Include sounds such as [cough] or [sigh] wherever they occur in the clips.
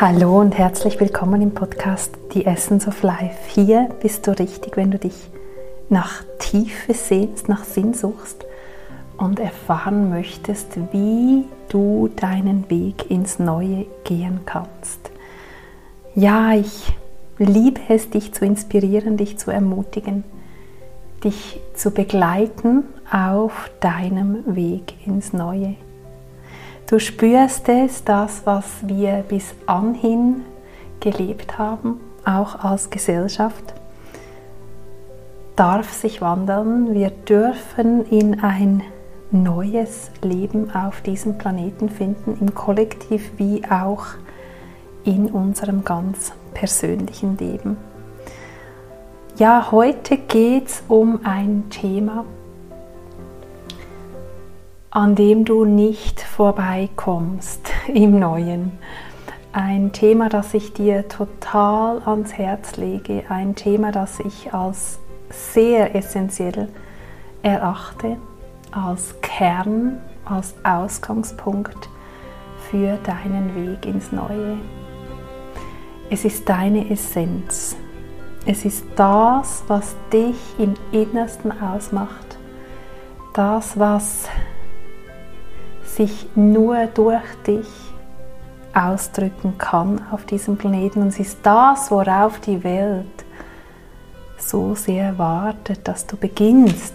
Hallo und herzlich willkommen im Podcast The Essence of Life. Hier bist du richtig, wenn du dich nach Tiefe sehnst, nach Sinn suchst und erfahren möchtest, wie du deinen Weg ins Neue gehen kannst. Ja, ich liebe es, dich zu inspirieren, dich zu ermutigen, dich zu begleiten auf deinem Weg ins Neue. Du spürst es, das, was wir bis anhin gelebt haben, auch als Gesellschaft, darf sich wandeln. Wir dürfen in ein neues Leben auf diesem Planeten finden, im Kollektiv wie auch in unserem ganz persönlichen Leben. Ja, heute geht es um ein Thema, an dem du nicht vorbeikommst [laughs] im Neuen. Ein Thema, das ich dir total ans Herz lege, ein Thema, das ich als sehr essentiell erachte, als Kern, als Ausgangspunkt für deinen Weg ins Neue. Es ist deine Essenz. Es ist das, was dich im Innersten ausmacht. Das, was sich nur durch dich ausdrücken kann auf diesem Planeten. Und es ist das, worauf die Welt so sehr wartet, dass du beginnst,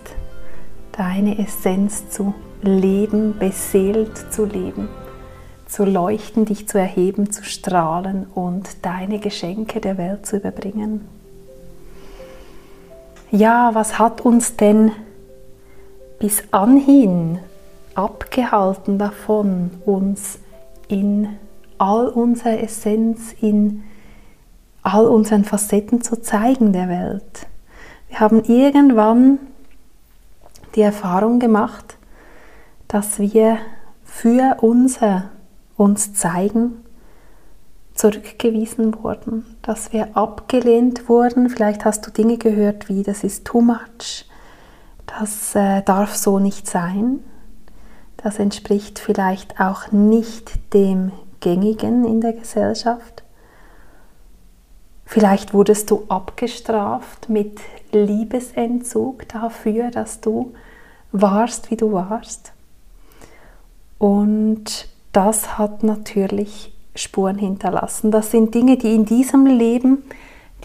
deine Essenz zu leben, beseelt zu leben, zu leuchten, dich zu erheben, zu strahlen und deine Geschenke der Welt zu überbringen. Ja, was hat uns denn bis anhin abgehalten davon, uns in all unserer Essenz, in all unseren Facetten zu zeigen der Welt. Wir haben irgendwann die Erfahrung gemacht, dass wir für unser uns zeigen zurückgewiesen wurden, dass wir abgelehnt wurden. Vielleicht hast du Dinge gehört wie, das ist too much, das äh, darf so nicht sein. Das entspricht vielleicht auch nicht dem Gängigen in der Gesellschaft. Vielleicht wurdest du abgestraft mit Liebesentzug dafür, dass du warst, wie du warst. Und das hat natürlich Spuren hinterlassen. Das sind Dinge, die in diesem Leben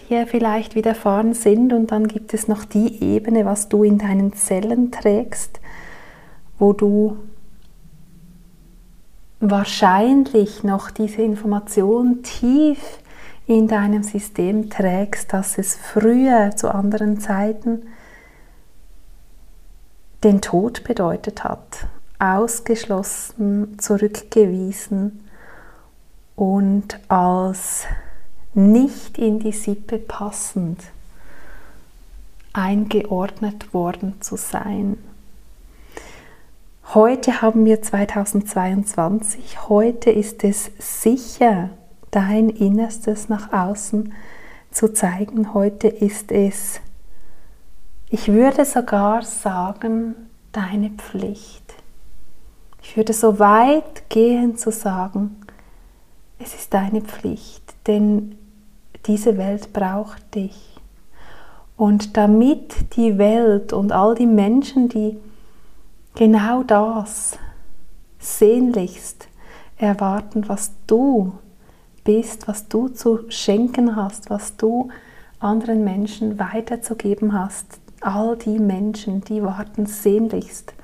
dir vielleicht widerfahren sind. Und dann gibt es noch die Ebene, was du in deinen Zellen trägst, wo du wahrscheinlich noch diese Information tief in deinem System trägst, dass es früher zu anderen Zeiten den Tod bedeutet hat, ausgeschlossen, zurückgewiesen und als nicht in die Sippe passend eingeordnet worden zu sein. Heute haben wir 2022, heute ist es sicher, dein Innerstes nach außen zu zeigen. Heute ist es, ich würde sogar sagen, deine Pflicht. Ich würde so weit gehen zu sagen, es ist deine Pflicht, denn diese Welt braucht dich. Und damit die Welt und all die Menschen, die genau das sehnlichst erwarten, was du bist, was du zu schenken hast, was du anderen Menschen weiterzugeben hast. All die Menschen, die warten sehnlichst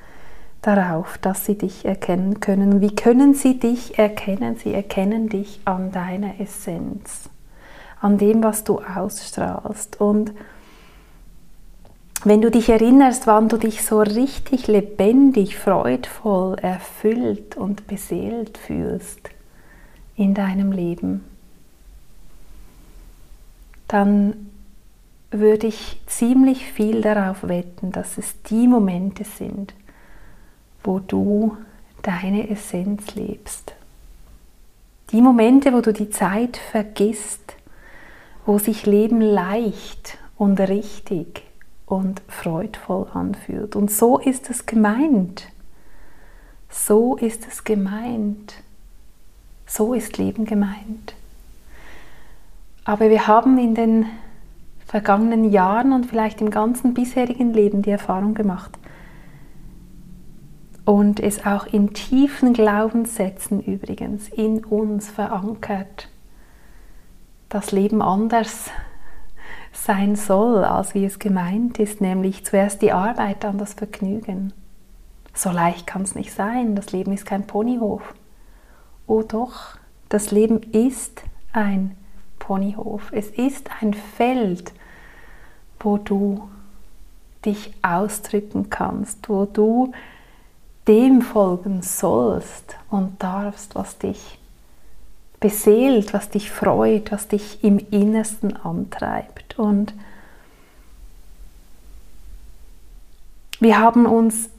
darauf, dass sie dich erkennen können. Wie können sie dich erkennen? Sie erkennen dich an deiner Essenz, an dem, was du ausstrahlst. Und wenn du dich erinnerst, wann du dich so richtig lebendig, freudvoll, erfüllt und beseelt fühlst in deinem Leben, dann würde ich ziemlich viel darauf wetten, dass es die Momente sind, wo du deine Essenz lebst. Die Momente, wo du die Zeit vergisst, wo sich Leben leicht und richtig und freudvoll anfühlt. Und so ist es gemeint. So ist es gemeint. So ist Leben gemeint. Aber wir haben in den vergangenen Jahren und vielleicht im ganzen bisherigen Leben die Erfahrung gemacht und es auch in tiefen Glaubenssätzen übrigens in uns verankert, das Leben anders sein soll, als wie es gemeint ist, nämlich zuerst die Arbeit, dann das Vergnügen. So leicht kann es nicht sein, das Leben ist kein Ponyhof. Oh doch, das Leben ist ein Ponyhof. Es ist ein Feld, wo du dich ausdrücken kannst, wo du dem folgen sollst und darfst, was dich beseelt, was dich freut, was dich im Innersten antreibt. Und wir haben uns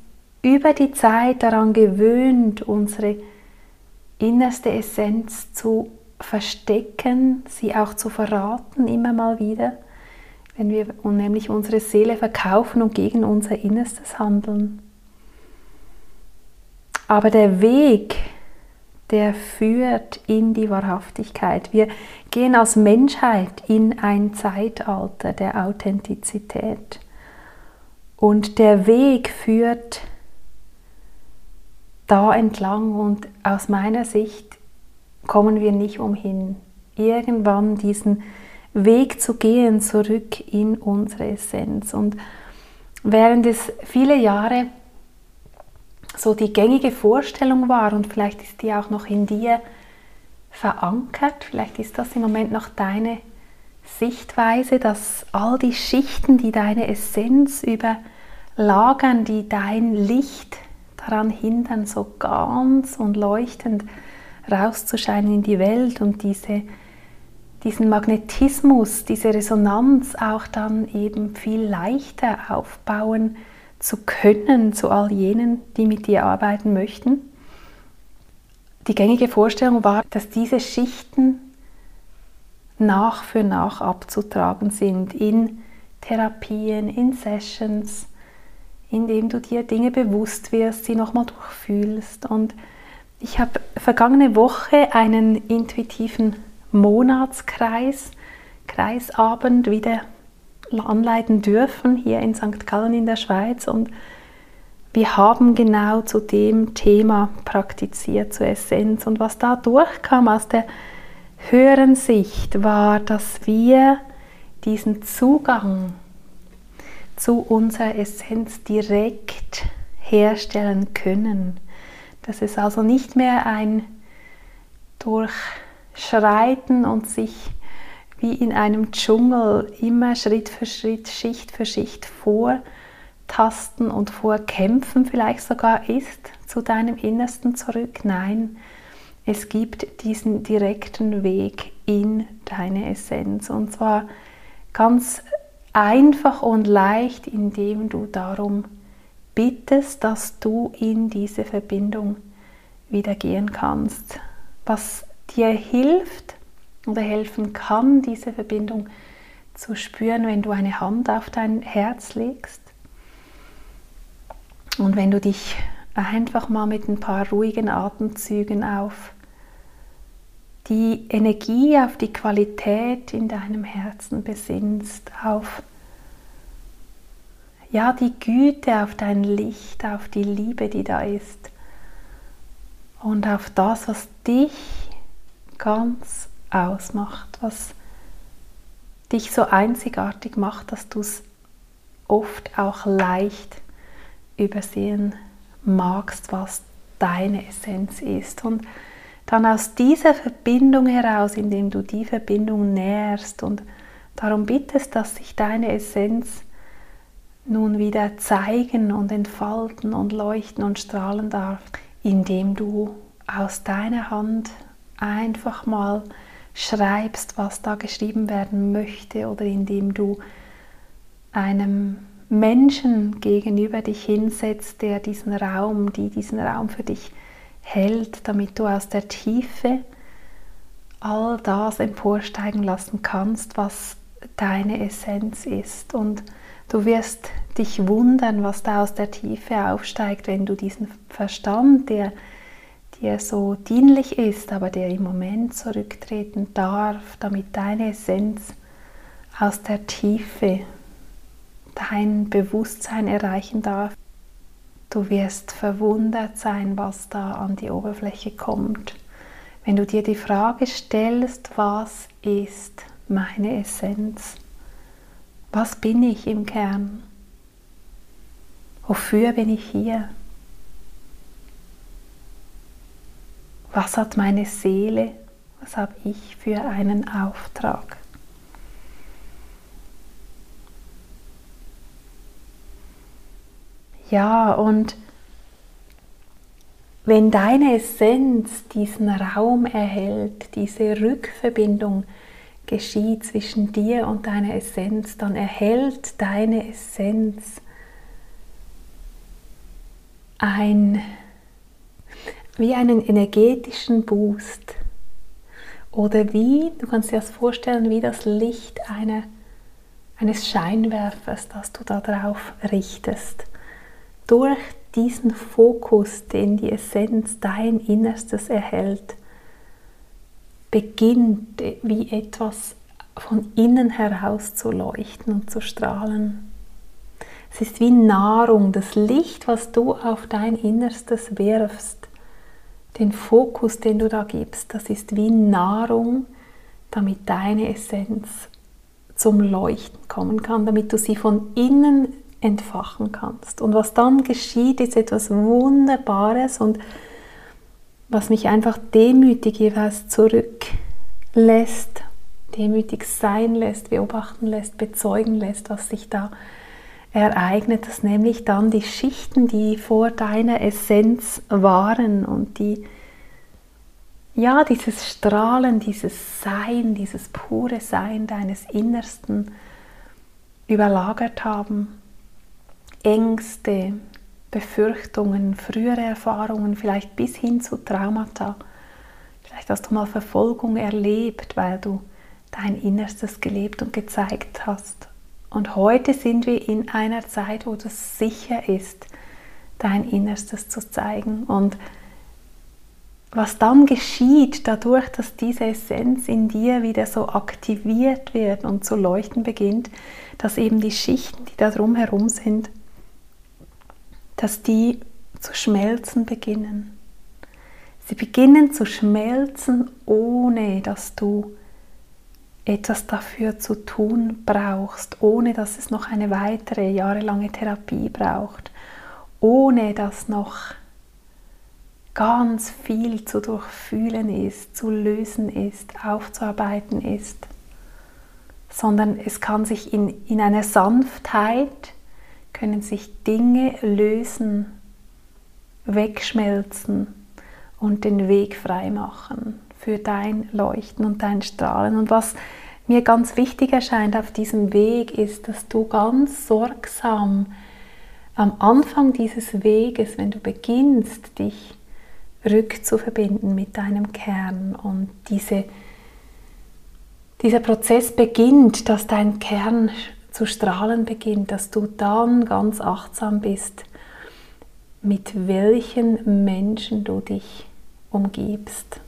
über die Zeit daran gewöhnt, unsere innerste Essenz zu verstecken, sie auch zu verraten, immer mal wieder wenn wir nämlich unsere Seele verkaufen und gegen unser Innerstes handeln. Aber der Weg, der führt in die Wahrhaftigkeit. Wir gehen als Menschheit in ein Zeitalter der Authentizität. Und der Weg führt da entlang und aus meiner Sicht kommen wir nicht umhin, irgendwann diesen Weg zu gehen zurück in unsere Essenz. Und während es viele Jahre so die gängige Vorstellung war und vielleicht ist die auch noch in dir verankert, vielleicht ist das im Moment noch deine Sichtweise, dass all die Schichten, die deine Essenz überlagern, die dein Licht daran hindern, so ganz und leuchtend rauszuscheinen in die Welt und diese diesen Magnetismus, diese Resonanz auch dann eben viel leichter aufbauen zu können zu all jenen, die mit dir arbeiten möchten. Die gängige Vorstellung war, dass diese Schichten nach für nach abzutragen sind in Therapien, in Sessions, indem du dir Dinge bewusst wirst, sie nochmal durchfühlst. Und ich habe vergangene Woche einen intuitiven Monatskreis, Kreisabend wieder anleiten dürfen hier in St. Gallen in der Schweiz und wir haben genau zu dem Thema praktiziert, zur Essenz. Und was da durchkam aus der höheren Sicht war, dass wir diesen Zugang zu unserer Essenz direkt herstellen können. Dass es also nicht mehr ein durch schreiten und sich wie in einem Dschungel immer Schritt für Schritt, Schicht für Schicht vortasten und vorkämpfen vielleicht sogar ist zu deinem Innersten zurück. Nein, es gibt diesen direkten Weg in deine Essenz und zwar ganz einfach und leicht, indem du darum bittest, dass du in diese Verbindung wieder gehen kannst. Was dir hilft oder helfen kann, diese Verbindung zu spüren, wenn du eine Hand auf dein Herz legst. Und wenn du dich einfach mal mit ein paar ruhigen Atemzügen auf die Energie, auf die Qualität in deinem Herzen besinnst, auf ja, die Güte, auf dein Licht, auf die Liebe, die da ist. Und auf das, was dich ganz ausmacht, was dich so einzigartig macht, dass du es oft auch leicht übersehen magst, was deine Essenz ist. Und dann aus dieser Verbindung heraus, indem du die Verbindung nährst und darum bittest, dass sich deine Essenz nun wieder zeigen und entfalten und leuchten und strahlen darf, indem du aus deiner Hand einfach mal schreibst, was da geschrieben werden möchte oder indem du einem Menschen gegenüber dich hinsetzt, der diesen Raum, die diesen Raum für dich hält, damit du aus der Tiefe all das emporsteigen lassen kannst, was deine Essenz ist. Und du wirst dich wundern, was da aus der Tiefe aufsteigt, wenn du diesen Verstand, der dir so dienlich ist, aber der im Moment zurücktreten darf, damit deine Essenz aus der Tiefe dein Bewusstsein erreichen darf. Du wirst verwundert sein, was da an die Oberfläche kommt. Wenn du dir die Frage stellst, was ist meine Essenz? Was bin ich im Kern? Wofür bin ich hier? Was hat meine Seele? Was habe ich für einen Auftrag? Ja, und wenn deine Essenz diesen Raum erhält, diese Rückverbindung geschieht zwischen dir und deiner Essenz, dann erhält deine Essenz ein, wie einen energetischen Boost. Oder wie, du kannst dir das vorstellen, wie das Licht eine, eines Scheinwerfers, das du da drauf richtest durch diesen Fokus, den die Essenz dein Innerstes erhält, beginnt wie etwas von innen heraus zu leuchten und zu strahlen. Es ist wie Nahrung, das Licht, was du auf dein Innerstes wirfst, den Fokus, den du da gibst, das ist wie Nahrung, damit deine Essenz zum Leuchten kommen kann, damit du sie von innen entfachen kannst. Und was dann geschieht, ist etwas Wunderbares und was mich einfach demütig jeweils zurücklässt, demütig sein lässt, beobachten lässt, bezeugen lässt, was sich da ereignet, dass nämlich dann die Schichten, die vor deiner Essenz waren und die ja, dieses Strahlen, dieses Sein, dieses pure Sein deines Innersten überlagert haben, Ängste, Befürchtungen, frühere Erfahrungen, vielleicht bis hin zu Traumata. Vielleicht hast du mal Verfolgung erlebt, weil du dein Innerstes gelebt und gezeigt hast. Und heute sind wir in einer Zeit, wo das sicher ist, dein Innerstes zu zeigen. Und was dann geschieht, dadurch, dass diese Essenz in dir wieder so aktiviert wird und zu leuchten beginnt, dass eben die Schichten, die da drumherum sind, dass die zu schmelzen beginnen. Sie beginnen zu schmelzen, ohne dass du etwas dafür zu tun brauchst, ohne dass es noch eine weitere jahrelange Therapie braucht, ohne dass noch ganz viel zu durchfühlen ist, zu lösen ist, aufzuarbeiten ist, sondern es kann sich in, in einer Sanftheit können sich Dinge lösen, wegschmelzen und den Weg frei machen für dein Leuchten und dein Strahlen. Und was mir ganz wichtig erscheint auf diesem Weg ist, dass du ganz sorgsam am Anfang dieses Weges, wenn du beginnst, dich rückzuverbinden mit deinem Kern und diese, dieser Prozess beginnt, dass dein Kern zu strahlen beginnt, dass du dann ganz achtsam bist, mit welchen Menschen du dich umgibst.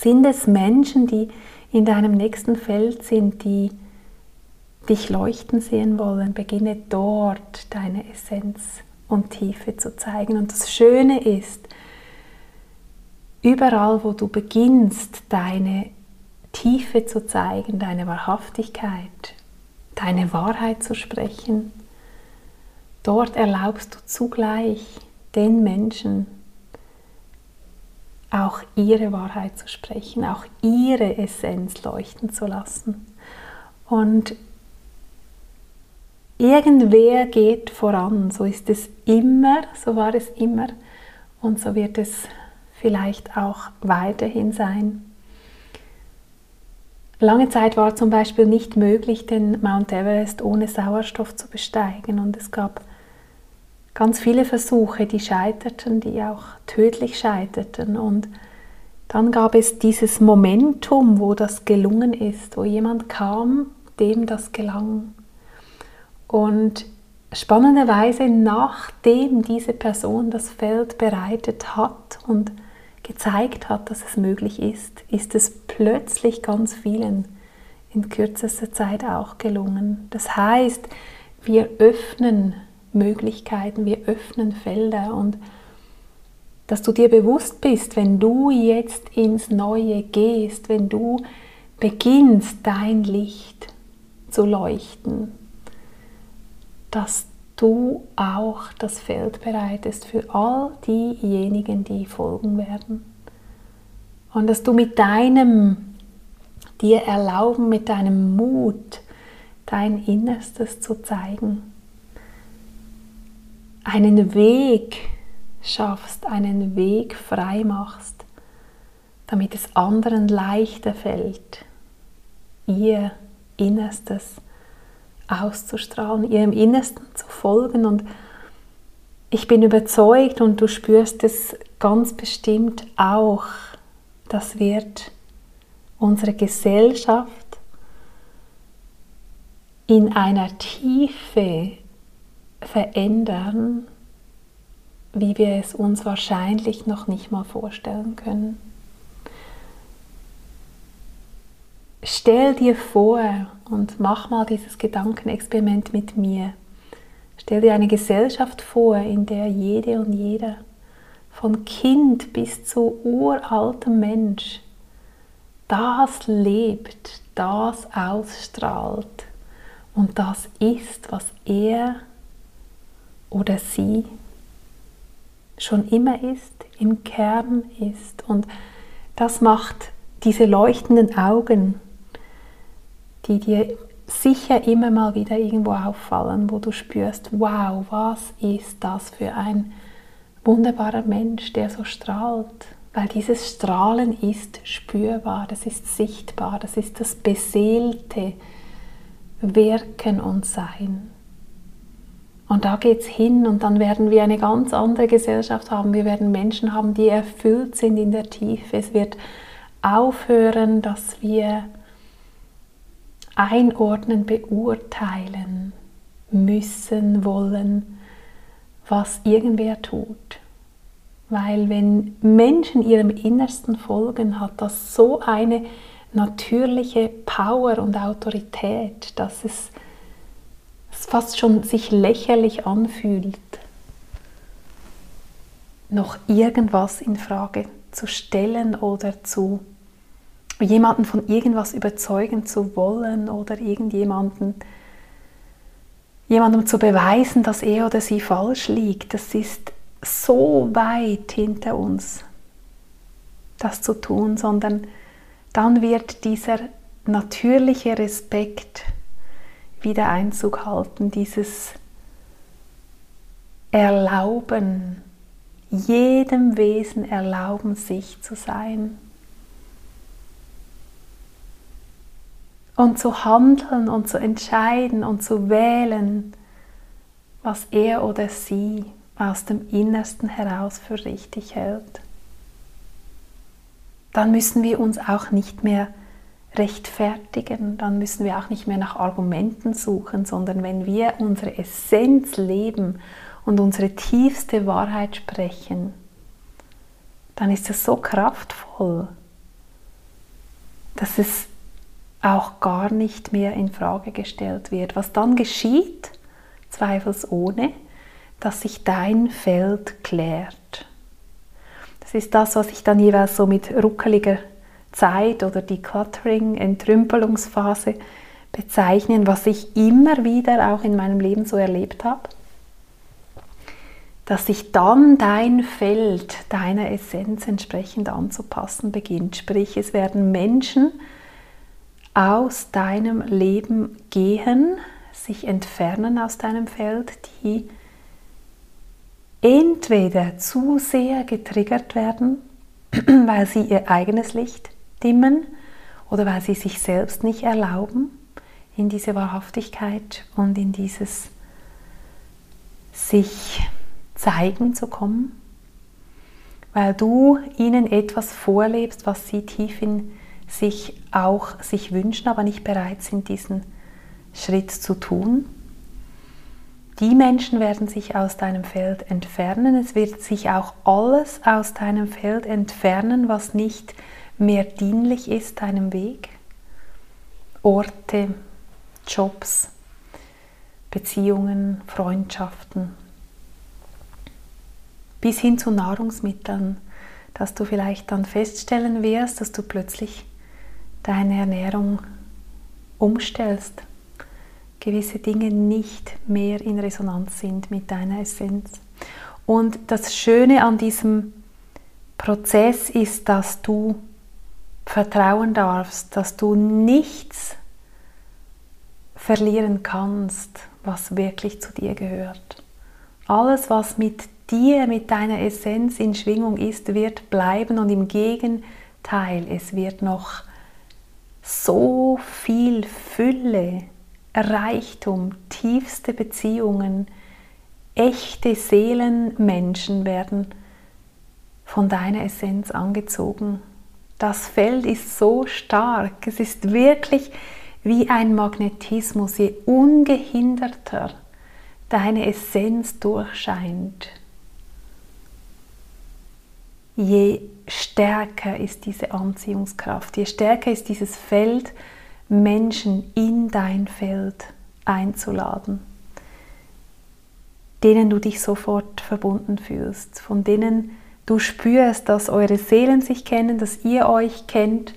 Sind es Menschen, die in deinem nächsten Feld sind, die dich leuchten sehen wollen, beginne dort deine Essenz und Tiefe zu zeigen. Und das Schöne ist, überall, wo du beginnst, deine Tiefe zu zeigen, deine Wahrhaftigkeit, deine Wahrheit zu sprechen. Dort erlaubst du zugleich den Menschen auch ihre Wahrheit zu sprechen, auch ihre Essenz leuchten zu lassen. Und irgendwer geht voran, so ist es immer, so war es immer und so wird es vielleicht auch weiterhin sein. Lange Zeit war zum Beispiel nicht möglich, den Mount Everest ohne Sauerstoff zu besteigen und es gab ganz viele Versuche, die scheiterten, die auch tödlich scheiterten und dann gab es dieses Momentum, wo das gelungen ist, wo jemand kam, dem das gelang. Und spannenderweise, nachdem diese Person das Feld bereitet hat und gezeigt hat, dass es möglich ist, ist es plötzlich ganz vielen in kürzester Zeit auch gelungen. Das heißt, wir öffnen Möglichkeiten, wir öffnen Felder und dass du dir bewusst bist, wenn du jetzt ins Neue gehst, wenn du beginnst, dein Licht zu leuchten, dass du auch das Feld bereitest für all diejenigen, die folgen werden. Und dass du mit deinem, dir erlauben, mit deinem Mut, dein Innerstes zu zeigen, einen Weg schaffst, einen Weg frei machst, damit es anderen leichter fällt, ihr Innerstes auszustrahlen, ihrem Innersten zu folgen. Und ich bin überzeugt und du spürst es ganz bestimmt auch, das wird unsere Gesellschaft in einer Tiefe verändern, wie wir es uns wahrscheinlich noch nicht mal vorstellen können. Stell dir vor und mach mal dieses Gedankenexperiment mit mir. Stell dir eine Gesellschaft vor, in der jede und jeder, von Kind bis zu uraltem Mensch, das lebt, das ausstrahlt und das ist, was er oder sie schon immer ist, im Kern ist. Und das macht diese leuchtenden Augen, die dir sicher immer mal wieder irgendwo auffallen, wo du spürst, wow, was ist das für ein wunderbarer Mensch, der so strahlt. Weil dieses Strahlen ist spürbar, das ist sichtbar, das ist das beseelte Wirken und Sein. Und da geht es hin und dann werden wir eine ganz andere Gesellschaft haben. Wir werden Menschen haben, die erfüllt sind in der Tiefe. Es wird aufhören, dass wir einordnen, beurteilen müssen, wollen, was irgendwer tut. Weil wenn Menschen ihrem Innersten folgen, hat das so eine natürliche Power und Autorität, dass es fast schon sich lächerlich anfühlt, noch irgendwas in Frage zu stellen oder zu jemanden von irgendwas überzeugen zu wollen oder irgendjemanden jemandem zu beweisen, dass er oder sie falsch liegt. Das ist so weit hinter uns, das zu tun, sondern dann wird dieser natürliche Respekt wieder Einzug halten, dieses Erlauben, jedem Wesen erlauben, sich zu sein. Und zu handeln und zu entscheiden und zu wählen, was er oder sie aus dem Innersten heraus für richtig hält. Dann müssen wir uns auch nicht mehr rechtfertigen, dann müssen wir auch nicht mehr nach Argumenten suchen, sondern wenn wir unsere Essenz leben und unsere tiefste Wahrheit sprechen, dann ist es so kraftvoll, dass es auch gar nicht mehr in Frage gestellt wird. Was dann geschieht, zweifelsohne, dass sich dein Feld klärt. Das ist das, was ich dann jeweils so mit ruckeliger Zeit oder Decluttering, Entrümpelungsphase bezeichnen, was ich immer wieder auch in meinem Leben so erlebt habe, dass sich dann dein Feld deiner Essenz entsprechend anzupassen beginnt. Sprich, es werden Menschen aus deinem Leben gehen, sich entfernen aus deinem Feld, die entweder zu sehr getriggert werden, [clears throat] weil sie ihr eigenes Licht dimmen oder weil sie sich selbst nicht erlauben, in diese Wahrhaftigkeit und in dieses sich zeigen zu kommen, weil du ihnen etwas vorlebst, was sie tief in sich auch sich wünschen, aber nicht bereit sind, diesen Schritt zu tun. Die Menschen werden sich aus deinem Feld entfernen. Es wird sich auch alles aus deinem Feld entfernen, was nicht mehr dienlich ist deinem Weg. Orte, Jobs, Beziehungen, Freundschaften, bis hin zu Nahrungsmitteln, dass du vielleicht dann feststellen wirst, dass du plötzlich deine Ernährung umstellst, gewisse Dinge nicht mehr in Resonanz sind mit deiner Essenz. Und das Schöne an diesem Prozess ist, dass du vertrauen darfst, dass du nichts verlieren kannst, was wirklich zu dir gehört. Alles, was mit dir, mit deiner Essenz in Schwingung ist, wird bleiben und im Gegenteil, es wird noch so viel Fülle, Reichtum, tiefste Beziehungen, echte Seelenmenschen werden von deiner Essenz angezogen. Das Feld ist so stark, es ist wirklich wie ein Magnetismus, je ungehinderter deine Essenz durchscheint, je stärker ist diese Anziehungskraft, je stärker ist dieses Feld, Menschen in dein Feld einzuladen, denen du dich sofort verbunden fühlst, von denen du spürst, dass eure Seelen sich kennen, dass ihr euch kennt,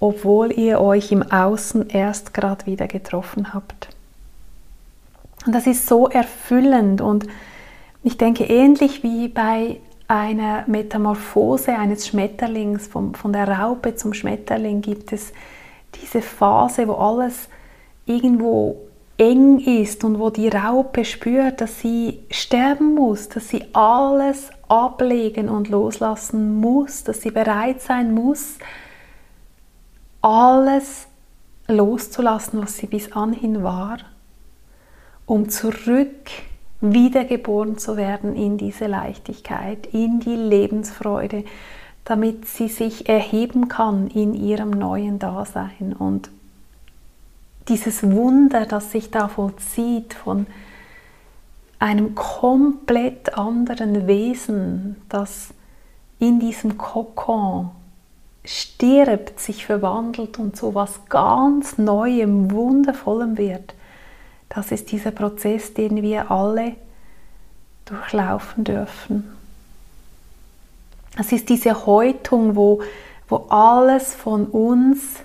obwohl ihr euch im Außen erst gerade wieder getroffen habt. Und das ist so erfüllend und ich denke ähnlich wie bei einer Metamorphose eines Schmetterlings, vom, von der Raupe zum Schmetterling, gibt es diese Phase, wo alles irgendwo eng ist und wo die Raupe spürt, dass sie sterben muss, dass sie alles ablegen und loslassen muss, dass sie bereit sein muss, alles loszulassen, was sie bis anhin war, um zurück wiedergeboren zu werden in diese Leichtigkeit, in die Lebensfreude, damit sie sich erheben kann in ihrem neuen Dasein. Und dieses Wunder, das sich da vollzieht von einem komplett anderen Wesen, das in diesem Kokon stirbt, sich verwandelt und so was ganz Neuem, Wundervollem wird, das ist dieser Prozess, den wir alle durchlaufen dürfen. Es ist diese Häutung, wo, wo alles von uns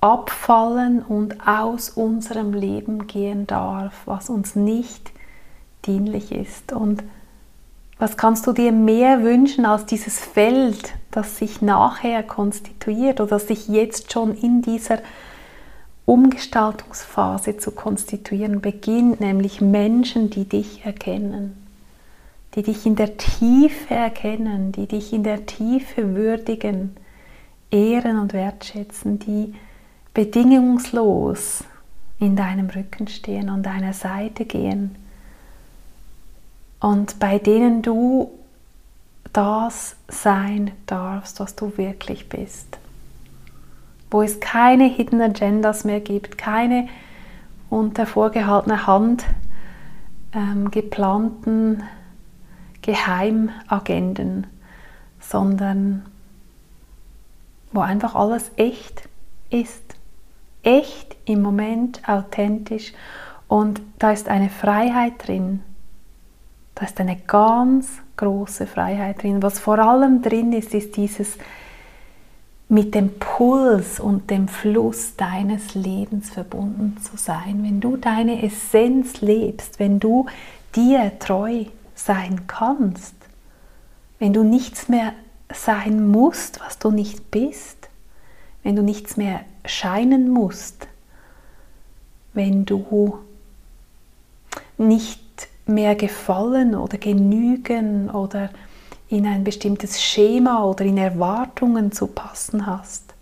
abfallen und aus unserem Leben gehen darf, was uns nicht dienlich ist. Und was kannst du dir mehr wünschen als dieses Feld, das sich nachher konstituiert oder das sich jetzt schon in dieser Umgestaltungsphase zu konstituieren beginnt, nämlich Menschen, die dich erkennen, die dich in der Tiefe erkennen, die dich in der Tiefe würdigen, ehren und wertschätzen, die bedingungslos in deinem Rücken stehen, an deiner Seite gehen und bei denen du das sein darfst, was du wirklich bist wo es keine Hidden Agendas mehr gibt, keine unter vorgehaltener Hand ähm, geplanten Geheimagenden, sondern wo einfach alles echt ist. Echt im Moment, authentisch und da ist eine Freiheit drin. Da ist eine ganz große Freiheit drin. Was vor allem drin ist, ist dieses mit dem Puls und dem Fluss deines Lebens verbunden zu sein, wenn du deine Essenz lebst, wenn du dir treu sein kannst, wenn du nichts mehr sein musst, was du nicht bist, wenn du nichts mehr scheinen musst, wenn du nicht mehr gefallen oder genügen oder in ein bestimmtes Schema oder in Erwartungen zu passen hast,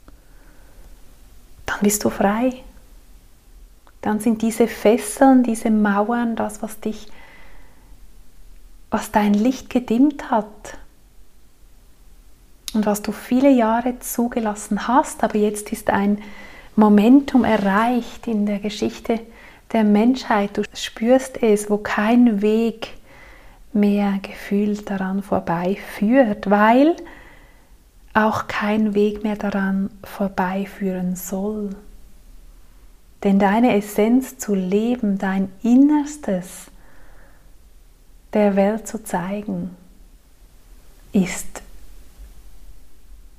dann bist du frei. Dann sind diese Fesseln, diese Mauern das, was dich, was dein Licht gedimmt hat und was du viele Jahre zugelassen hast, aber jetzt ist ein Momentum erreicht in der Geschichte der Menschheit, du spürst es, wo kein Weg mehr gefühlt daran vorbeiführt, weil auch kein Weg mehr daran vorbeiführen soll. Denn deine Essenz zu leben, dein Innerstes der Welt zu zeigen, ist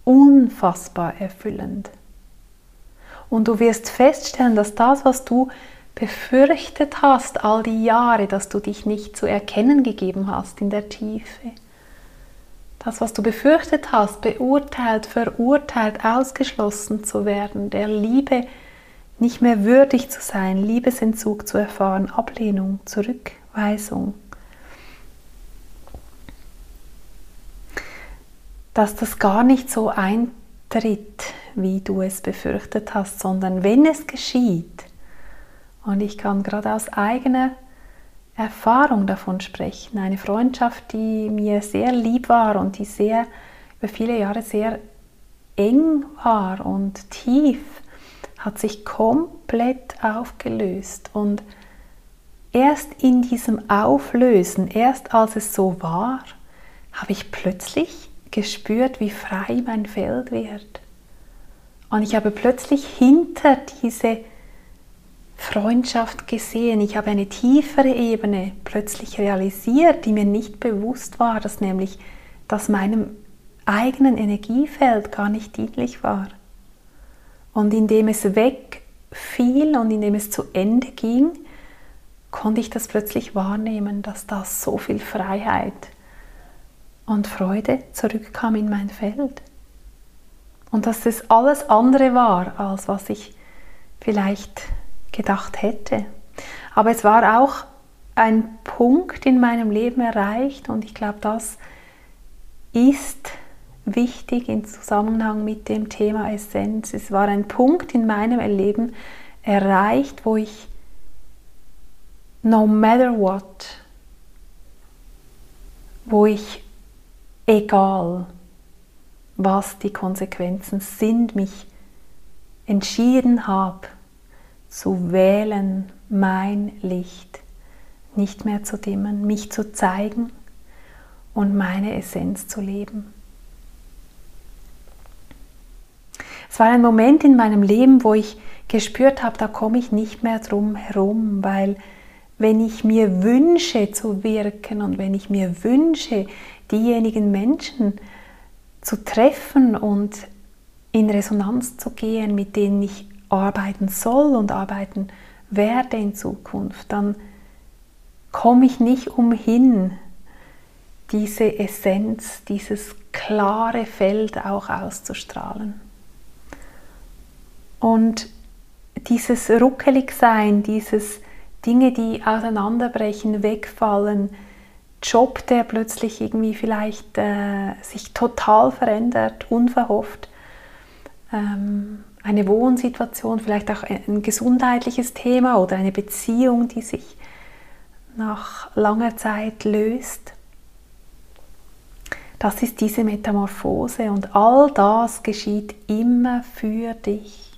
unfassbar erfüllend. Und du wirst feststellen, dass das, was du befürchtet hast all die Jahre, dass du dich nicht zu erkennen gegeben hast in der Tiefe, das, was du befürchtet hast, beurteilt, verurteilt, ausgeschlossen zu werden, der Liebe nicht mehr würdig zu sein, Liebesentzug zu erfahren, Ablehnung, Zurückweisung, dass das gar nicht so eintritt, wie du es befürchtet hast, sondern wenn es geschieht, und ich kann gerade aus eigener Erfahrung davon sprechen, eine Freundschaft, die mir sehr lieb war und die sehr über viele Jahre sehr eng war und tief, hat sich komplett aufgelöst. Und erst in diesem Auflösen, erst als es so war, habe ich plötzlich gespürt, wie frei mein Feld wird. Und ich habe plötzlich hinter diese Freundschaft gesehen. Ich habe eine tiefere Ebene plötzlich realisiert, die mir nicht bewusst war, dass nämlich das meinem eigenen Energiefeld gar nicht dienlich war. Und indem es wegfiel und indem es zu Ende ging, konnte ich das plötzlich wahrnehmen, dass da so viel Freiheit und Freude zurückkam in mein Feld. Und dass es alles andere war, als was ich vielleicht gedacht hätte. Aber es war auch ein Punkt in meinem Leben erreicht und ich glaube, das ist wichtig im Zusammenhang mit dem Thema Essenz. Es war ein Punkt in meinem Leben erreicht, wo ich no matter what, wo ich egal was die Konsequenzen sind, mich entschieden habe zu wählen, mein Licht nicht mehr zu dimmen, mich zu zeigen und meine Essenz zu leben. Es war ein Moment in meinem Leben, wo ich gespürt habe, da komme ich nicht mehr drum herum, weil wenn ich mir wünsche zu wirken und wenn ich mir wünsche, diejenigen Menschen zu treffen und in Resonanz zu gehen, mit denen ich arbeiten soll und arbeiten werde in Zukunft, dann komme ich nicht umhin, diese Essenz, dieses klare Feld auch auszustrahlen. Und dieses Ruckeligsein, dieses Dinge, die auseinanderbrechen, wegfallen, Job, der plötzlich irgendwie vielleicht äh, sich total verändert, unverhofft, ähm, eine Wohnsituation, vielleicht auch ein gesundheitliches Thema oder eine Beziehung, die sich nach langer Zeit löst. Das ist diese Metamorphose und all das geschieht immer für dich.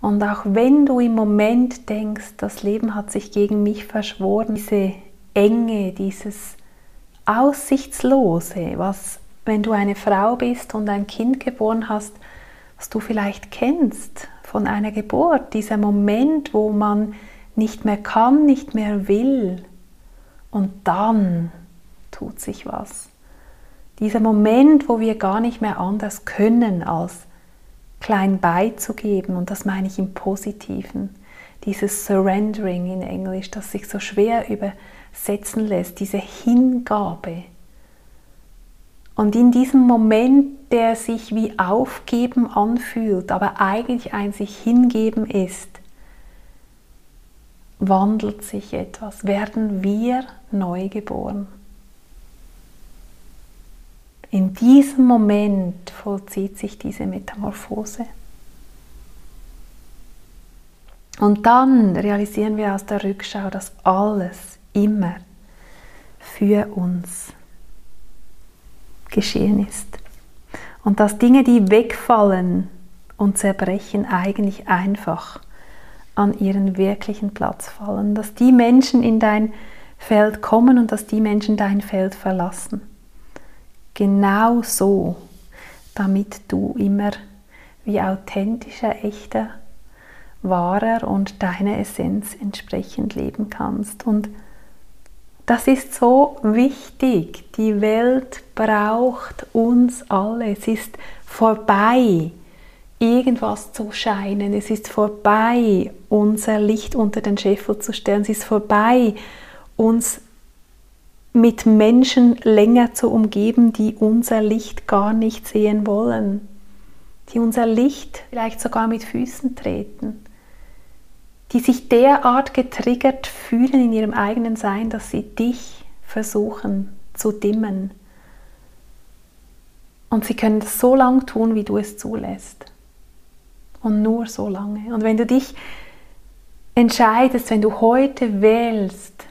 Und auch wenn du im Moment denkst, das Leben hat sich gegen mich verschworen, diese Enge, dieses Aussichtslose, was, wenn du eine Frau bist und ein Kind geboren hast, was du vielleicht kennst von einer Geburt, dieser Moment, wo man nicht mehr kann, nicht mehr will. Und dann tut sich was. Dieser Moment, wo wir gar nicht mehr anders können, als klein beizugeben, und das meine ich im Positiven, dieses Surrendering in Englisch, das sich so schwer über setzen lässt, diese Hingabe. Und in diesem Moment, der sich wie Aufgeben anfühlt, aber eigentlich ein sich hingeben ist, wandelt sich etwas, werden wir neu geboren. In diesem Moment vollzieht sich diese Metamorphose. Und dann realisieren wir aus der Rückschau, dass alles immer für uns geschehen ist. Und dass Dinge, die wegfallen und zerbrechen, eigentlich einfach an ihren wirklichen Platz fallen, dass die Menschen in dein Feld kommen und dass die Menschen dein Feld verlassen. Genau so, damit du immer wie authentischer, echter, wahrer und deiner Essenz entsprechend leben kannst. Und das ist so wichtig. Die Welt braucht uns alle. Es ist vorbei, irgendwas zu scheinen. Es ist vorbei, unser Licht unter den Scheffel zu stellen. Es ist vorbei, uns mit Menschen länger zu umgeben, die unser Licht gar nicht sehen wollen, die unser Licht vielleicht sogar mit Füßen treten, die sich derart getriggert fühlen in ihrem eigenen Sein, dass sie dich versuchen zu dimmen. Und sie können das so lange tun, wie du es zulässt. Und nur so lange. Und wenn du dich entscheidest, wenn du heute wählst,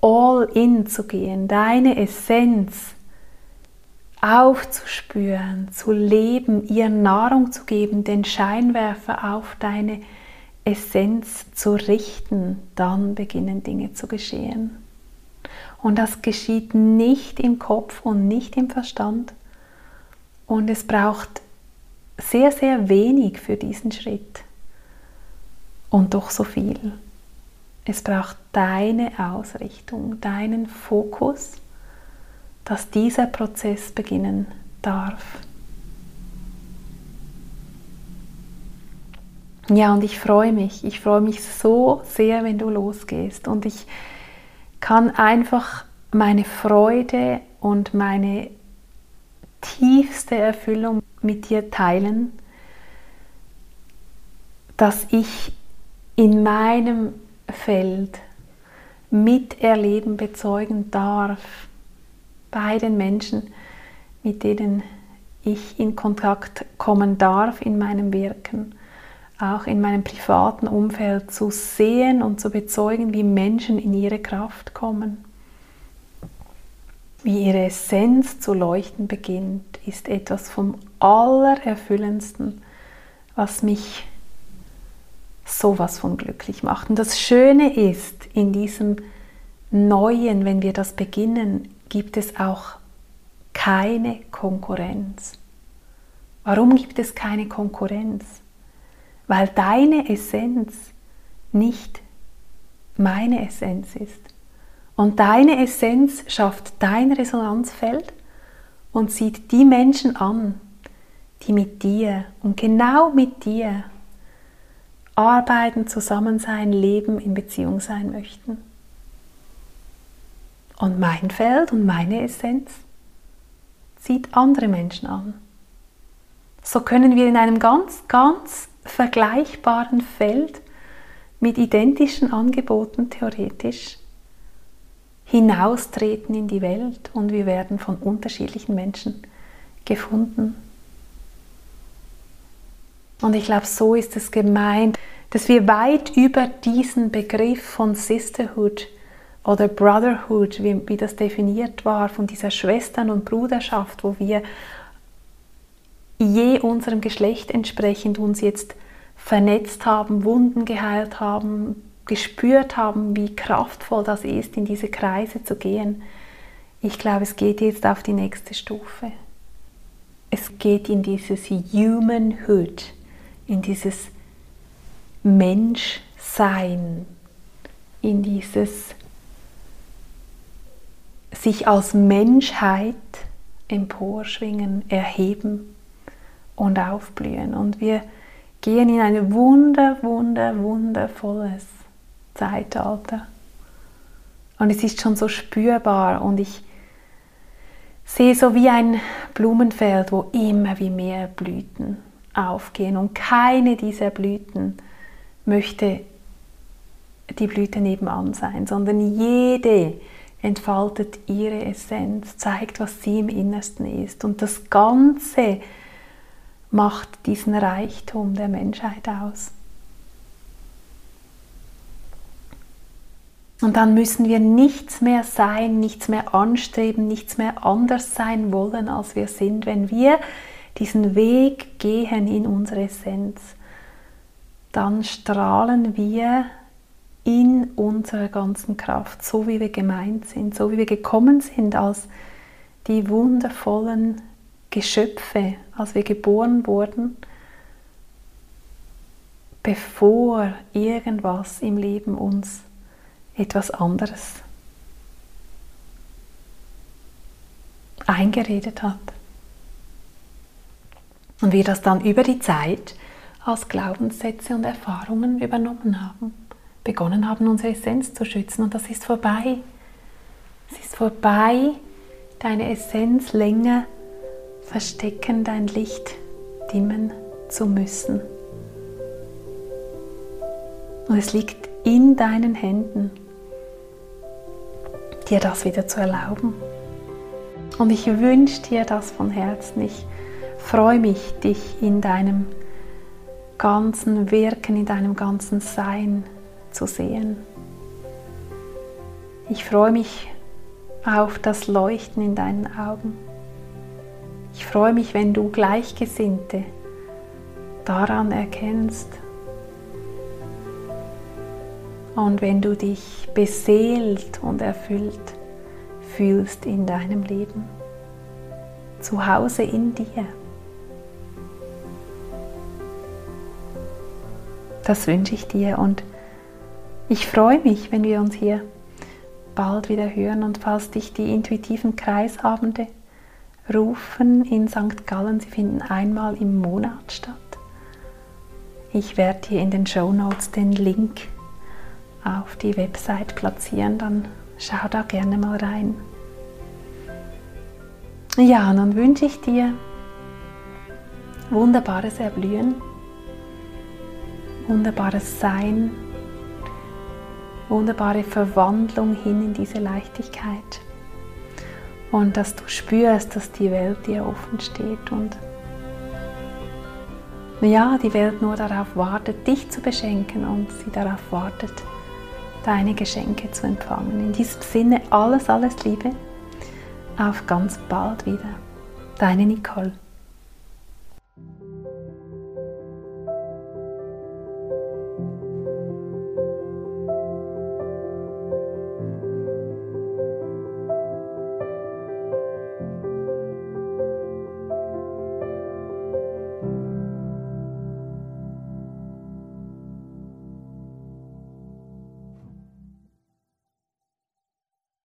all in zu gehen, deine Essenz aufzuspüren, zu leben, ihr Nahrung zu geben, den Scheinwerfer auf deine Essenz zu richten, dann beginnen Dinge zu geschehen. Und das geschieht nicht im Kopf und nicht im Verstand. Und es braucht sehr, sehr wenig für diesen Schritt. Und doch so viel. Es braucht deine Ausrichtung, deinen Fokus, dass dieser Prozess beginnen darf. Ja, und ich freue mich. Ich freue mich so sehr, wenn du losgehst. Und ich kann einfach meine Freude und meine tiefste Erfüllung mit dir teilen, dass ich in meinem Feld miterleben, bezeugen darf bei den Menschen, mit denen ich in Kontakt kommen darf in meinem Wirken, auch in meinem privaten Umfeld zu sehen und zu bezeugen, wie Menschen in ihre Kraft kommen. Wie ihre Essenz zu leuchten beginnt, ist etwas vom Allererfüllendsten, was mich sowas von glücklich macht. Und das Schöne ist, in diesem Neuen, wenn wir das beginnen, gibt es auch keine Konkurrenz. Warum gibt es keine Konkurrenz? Weil deine Essenz nicht meine Essenz ist. Und deine Essenz schafft dein Resonanzfeld und zieht die Menschen an, die mit dir und genau mit dir arbeiten, zusammen sein, leben, in Beziehung sein möchten. Und mein Feld und meine Essenz zieht andere Menschen an. So können wir in einem ganz, ganz vergleichbaren Feld mit identischen Angeboten theoretisch hinaustreten in die Welt und wir werden von unterschiedlichen Menschen gefunden. Und ich glaube, so ist es gemeint, dass wir weit über diesen Begriff von Sisterhood oder Brotherhood, wie, wie das definiert war, von dieser Schwestern- und Bruderschaft, wo wir je unserem Geschlecht entsprechend uns jetzt vernetzt haben, Wunden geheilt haben, gespürt haben, wie kraftvoll das ist, in diese Kreise zu gehen. Ich glaube, es geht jetzt auf die nächste Stufe. Es geht in dieses Humanhood, in dieses Menschsein, in dieses sich als Menschheit emporschwingen, erheben und aufblühen. Und wir gehen in ein wunder, wunder, wundervolles Zeitalter. Und es ist schon so spürbar und ich sehe so wie ein Blumenfeld, wo immer wie mehr Blüten aufgehen und keine dieser Blüten möchte die Blüte nebenan sein, sondern jede entfaltet ihre Essenz, zeigt, was sie im Innersten ist. Und das Ganze macht diesen Reichtum der Menschheit aus. Und dann müssen wir nichts mehr sein, nichts mehr anstreben, nichts mehr anders sein wollen, als wir sind, wenn wir diesen Weg gehen in unsere Essenz dann strahlen wir in unserer ganzen Kraft, so wie wir gemeint sind, so wie wir gekommen sind als die wundervollen Geschöpfe, als wir geboren wurden, bevor irgendwas im Leben uns etwas anderes eingeredet hat. Und wir das dann über die Zeit als Glaubenssätze und Erfahrungen übernommen haben, begonnen haben, unsere Essenz zu schützen. Und das ist vorbei. Es ist vorbei, deine Essenz länger verstecken, dein Licht dimmen zu müssen. Und es liegt in deinen Händen, dir das wieder zu erlauben. Und ich wünsche dir das von Herzen. Ich freue mich, dich in deinem ganzen Wirken, in deinem ganzen Sein zu sehen. Ich freue mich auf das Leuchten in deinen Augen. Ich freue mich, wenn du Gleichgesinnte daran erkennst und wenn du dich beseelt und erfüllt fühlst in deinem Leben. Zu Hause in dir. Das wünsche ich dir und ich freue mich, wenn wir uns hier bald wieder hören und falls dich die intuitiven Kreisabende rufen in St. Gallen, sie finden einmal im Monat statt. Ich werde dir in den Show Notes den Link auf die Website platzieren, dann schau da gerne mal rein. Ja, nun wünsche ich dir wunderbares Erblühen, wunderbares Sein, wunderbare Verwandlung hin in diese Leichtigkeit und dass du spürst, dass die Welt dir offen steht und ja, die Welt nur darauf wartet, dich zu beschenken und sie darauf wartet, deine Geschenke zu empfangen. In diesem Sinne alles, alles Liebe. Auf ganz bald wieder. Deine Nicole.